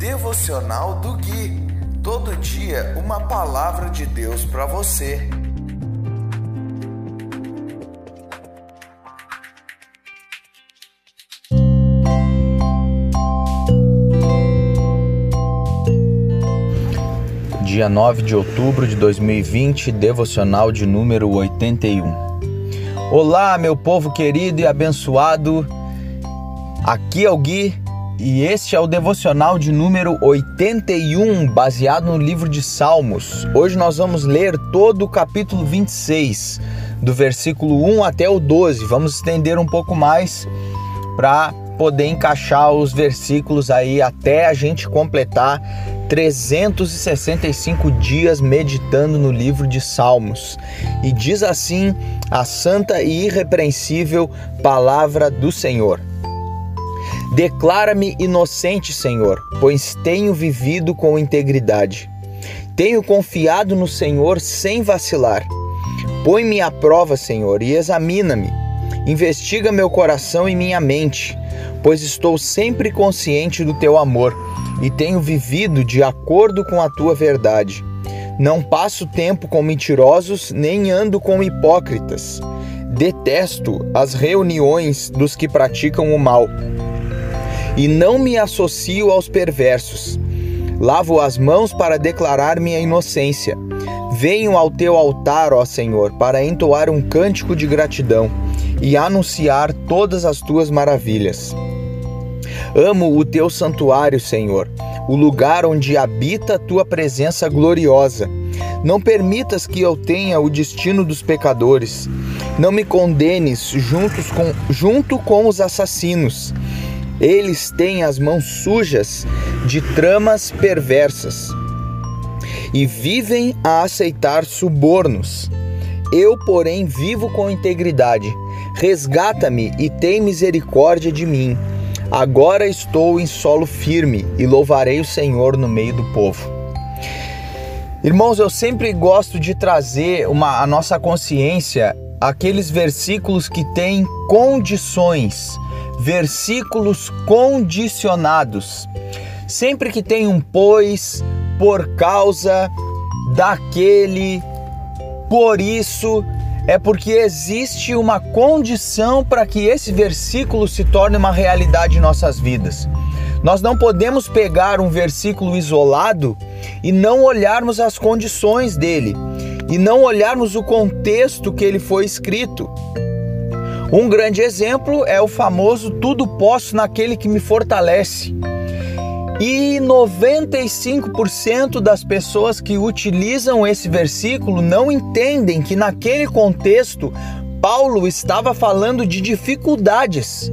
Devocional do Gui. Todo dia uma palavra de Deus para você. Dia 9 de outubro de 2020, devocional de número 81. Olá, meu povo querido e abençoado. Aqui é o Gui e este é o devocional de número 81, baseado no livro de Salmos. Hoje nós vamos ler todo o capítulo 26, do versículo 1 até o 12. Vamos estender um pouco mais para poder encaixar os versículos aí até a gente completar 365 dias meditando no livro de Salmos. E diz assim a santa e irrepreensível palavra do Senhor. Declara-me inocente, Senhor, pois tenho vivido com integridade. Tenho confiado no Senhor sem vacilar. Põe-me à prova, Senhor, e examina-me. Investiga meu coração e minha mente, pois estou sempre consciente do teu amor e tenho vivido de acordo com a tua verdade. Não passo tempo com mentirosos, nem ando com hipócritas. Detesto as reuniões dos que praticam o mal e não me associo aos perversos. Lavo as mãos para declarar minha inocência. Venho ao teu altar, ó Senhor, para entoar um cântico de gratidão e anunciar todas as tuas maravilhas. Amo o teu santuário, Senhor, o lugar onde habita a tua presença gloriosa. Não permitas que eu tenha o destino dos pecadores. Não me condenes juntos com, junto com os assassinos eles têm as mãos sujas de tramas perversas e vivem a aceitar subornos. Eu, porém, vivo com integridade. Resgata-me e tem misericórdia de mim. Agora estou em solo firme e louvarei o Senhor no meio do povo. Irmãos, eu sempre gosto de trazer uma, a nossa consciência aqueles versículos que têm condições versículos condicionados. Sempre que tem um pois, por causa daquele, por isso, é porque existe uma condição para que esse versículo se torne uma realidade em nossas vidas. Nós não podemos pegar um versículo isolado e não olharmos as condições dele e não olharmos o contexto que ele foi escrito. Um grande exemplo é o famoso tudo posso naquele que me fortalece. E 95% das pessoas que utilizam esse versículo não entendem que naquele contexto Paulo estava falando de dificuldades.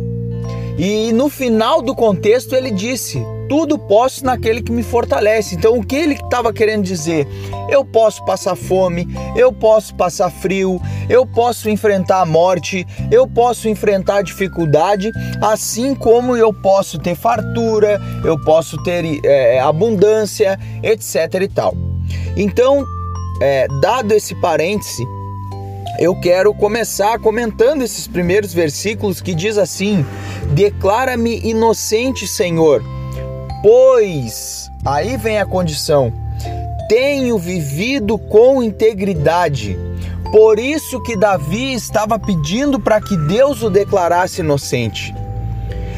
E no final do contexto ele disse: tudo posso naquele que me fortalece. Então, o que ele estava querendo dizer? Eu posso passar fome, eu posso passar frio, eu posso enfrentar a morte, eu posso enfrentar a dificuldade, assim como eu posso ter fartura, eu posso ter é, abundância, etc. e tal. Então, é, dado esse parêntese, eu quero começar comentando esses primeiros versículos que diz assim: Declara-me inocente, Senhor Pois, aí vem a condição, tenho vivido com integridade. Por isso que Davi estava pedindo para que Deus o declarasse inocente.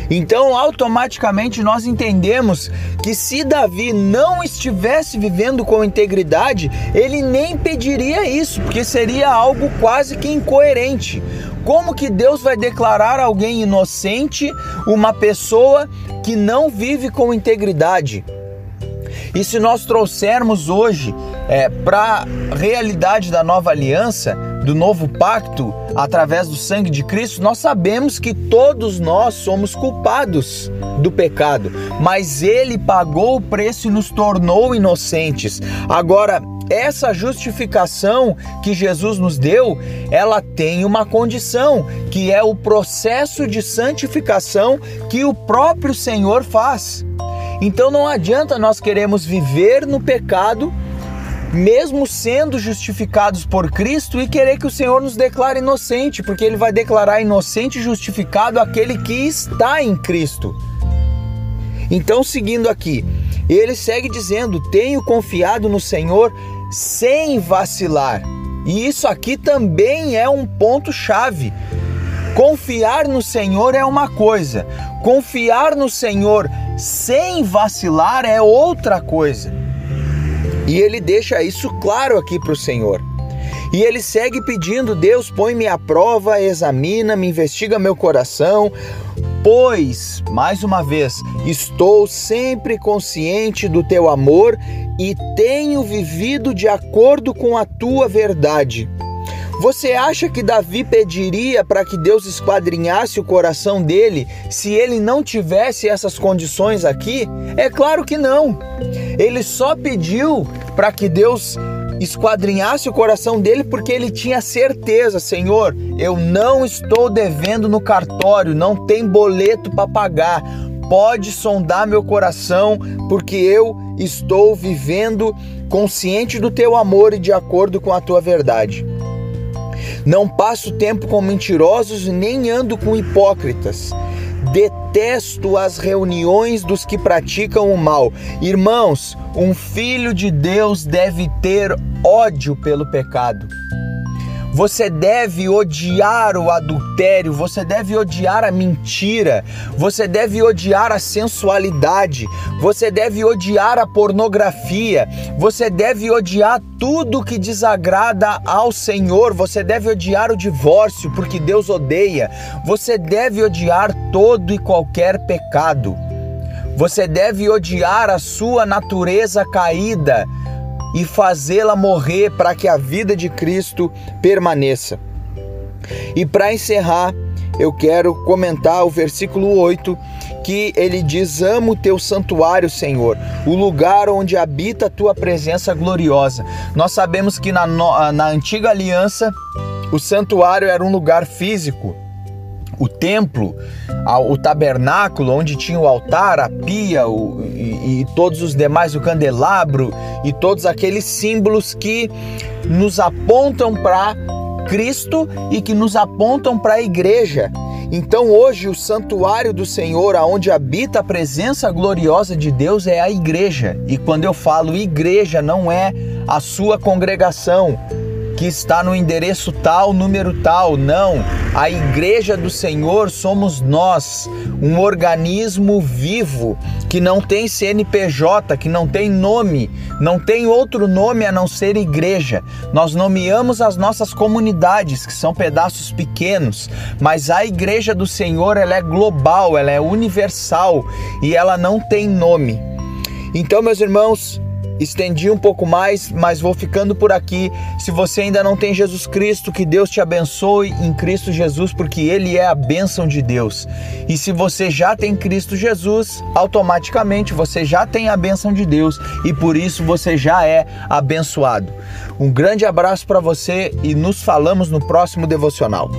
Então, automaticamente nós entendemos que se Davi não estivesse vivendo com integridade, ele nem pediria isso, porque seria algo quase que incoerente. Como que Deus vai declarar alguém inocente, uma pessoa que não vive com integridade? E se nós trouxermos hoje é, para a realidade da nova aliança, do novo pacto, através do sangue de Cristo, nós sabemos que todos nós somos culpados do pecado, mas Ele pagou o preço e nos tornou inocentes. Agora, essa justificação que Jesus nos deu, ela tem uma condição, que é o processo de santificação que o próprio Senhor faz. Então não adianta nós queremos viver no pecado mesmo sendo justificados por Cristo e querer que o Senhor nos declare inocente, porque ele vai declarar inocente e justificado aquele que está em Cristo. Então, seguindo aqui, ele segue dizendo: Tenho confiado no Senhor sem vacilar. E isso aqui também é um ponto-chave. Confiar no Senhor é uma coisa, confiar no Senhor sem vacilar é outra coisa. E ele deixa isso claro aqui para o Senhor. E ele segue pedindo: Deus, põe-me à prova, examina-me, investiga meu coração, pois, mais uma vez, estou sempre consciente do teu amor e tenho vivido de acordo com a tua verdade. Você acha que Davi pediria para que Deus esquadrinhasse o coração dele se ele não tivesse essas condições aqui? É claro que não. Ele só pediu para que Deus esquadrinhasse o coração dele porque ele tinha certeza, Senhor, eu não estou devendo no cartório, não tem boleto para pagar. Pode sondar meu coração, porque eu estou vivendo consciente do teu amor e de acordo com a tua verdade. Não passo tempo com mentirosos nem ando com hipócritas. Detesto as reuniões dos que praticam o mal. Irmãos, um filho de Deus deve ter ódio pelo pecado. Você deve odiar o adultério, você deve odiar a mentira, você deve odiar a sensualidade, você deve odiar a pornografia, você deve odiar tudo que desagrada ao Senhor, você deve odiar o divórcio, porque Deus odeia, você deve odiar todo e qualquer pecado. Você deve odiar a sua natureza caída e fazê-la morrer para que a vida de Cristo permaneça. E para encerrar, eu quero comentar o versículo 8, que ele diz: Amo o teu santuário, Senhor, o lugar onde habita a tua presença gloriosa. Nós sabemos que na, na antiga aliança, o santuário era um lugar físico o templo, o tabernáculo, onde tinha o altar, a pia o, e, e todos os demais, o candelabro e todos aqueles símbolos que nos apontam para Cristo e que nos apontam para a igreja. Então hoje o santuário do Senhor, aonde habita a presença gloriosa de Deus, é a igreja. E quando eu falo igreja, não é a sua congregação, que está no endereço tal, número tal. Não. A igreja do Senhor somos nós, um organismo vivo que não tem CNPJ, que não tem nome, não tem outro nome a não ser igreja. Nós nomeamos as nossas comunidades, que são pedaços pequenos, mas a igreja do Senhor, ela é global, ela é universal e ela não tem nome. Então, meus irmãos, estendi um pouco mais, mas vou ficando por aqui. Se você ainda não tem Jesus Cristo, que Deus te abençoe em Cristo Jesus, porque Ele é a bênção de Deus. E se você já tem Cristo Jesus, automaticamente você já tem a bênção de Deus e por isso você já é abençoado. Um grande abraço para você e nos falamos no próximo devocional.